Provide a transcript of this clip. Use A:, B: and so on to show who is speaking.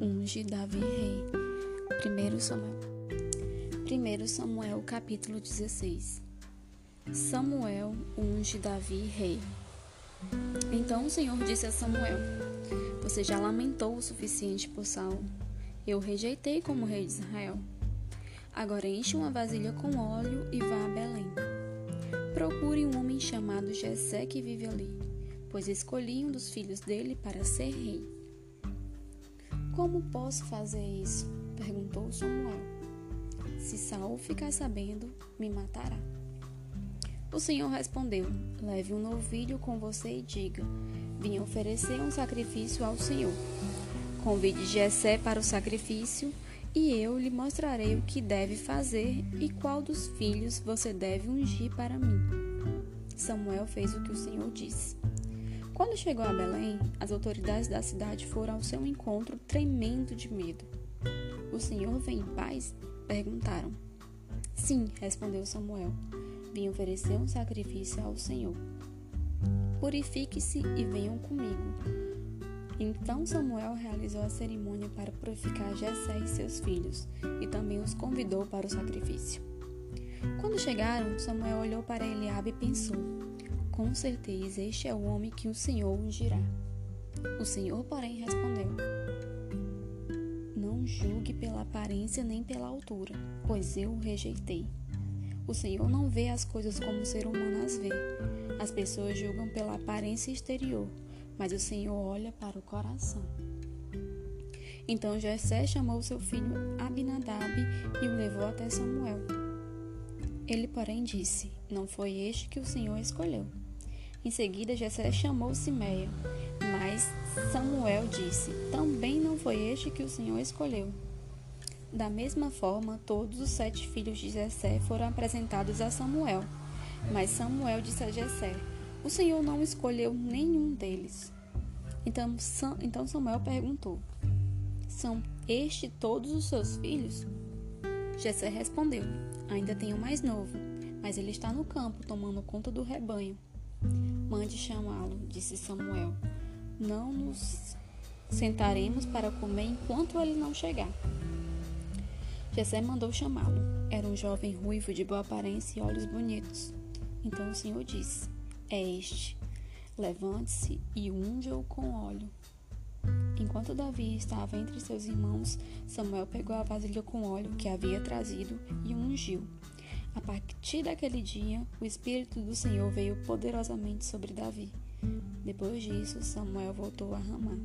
A: unge Davi rei. 1 Samuel. 1 Samuel capítulo 16. Samuel unge Davi rei. Então o Senhor disse a Samuel: Você já lamentou o suficiente por Saul. Eu rejeitei como rei de Israel. Agora enche uma vasilha com óleo e vá a Belém. Procure um homem chamado Jessé que vive ali, pois escolhi um dos filhos dele para ser rei. Como posso fazer isso? perguntou Samuel. Se Saul ficar sabendo, me matará. O Senhor respondeu: Leve um novilho com você e diga: Vim oferecer um sacrifício ao Senhor. Convide Jessé para o sacrifício, e eu lhe mostrarei o que deve fazer e qual dos filhos você deve ungir para mim. Samuel fez o que o Senhor disse. Quando chegou a Belém, as autoridades da cidade foram ao seu encontro tremendo de medo. O Senhor vem em paz? perguntaram. Sim, respondeu Samuel. Vim oferecer um sacrifício ao Senhor. Purifique-se e venham comigo. Então Samuel realizou a cerimônia para purificar Jessé e seus filhos, e também os convidou para o sacrifício. Quando chegaram, Samuel olhou para Eliabe e pensou: com certeza este é o homem que o Senhor ungirá. O Senhor, porém, respondeu: Não julgue pela aparência nem pela altura, pois eu o rejeitei. O Senhor não vê as coisas como o ser humano as vê. As pessoas julgam pela aparência exterior, mas o Senhor olha para o coração. Então Jessé chamou seu filho Abinadab e o levou até Samuel. Ele, porém, disse: Não foi este que o Senhor escolheu. Em seguida, Jessé chamou Simeia, mas Samuel disse: Também não foi este que o Senhor escolheu. Da mesma forma, todos os sete filhos de Jessé foram apresentados a Samuel. Mas Samuel disse a Jessé: O Senhor não escolheu nenhum deles. Então, então Samuel perguntou: São estes todos os seus filhos? Jessé respondeu: Ainda tenho mais novo, mas ele está no campo tomando conta do rebanho. Mande chamá-lo, disse Samuel. Não nos sentaremos para comer enquanto ele não chegar. Jessé mandou chamá-lo. Era um jovem ruivo de boa aparência e olhos bonitos. Então o Senhor disse: É este. Levante-se e unja-o com óleo. Enquanto Davi estava entre seus irmãos, Samuel pegou a vasilha com óleo que havia trazido e ungiu. A partir daquele dia, o Espírito do Senhor veio poderosamente sobre Davi. Depois disso, Samuel voltou a Ramá.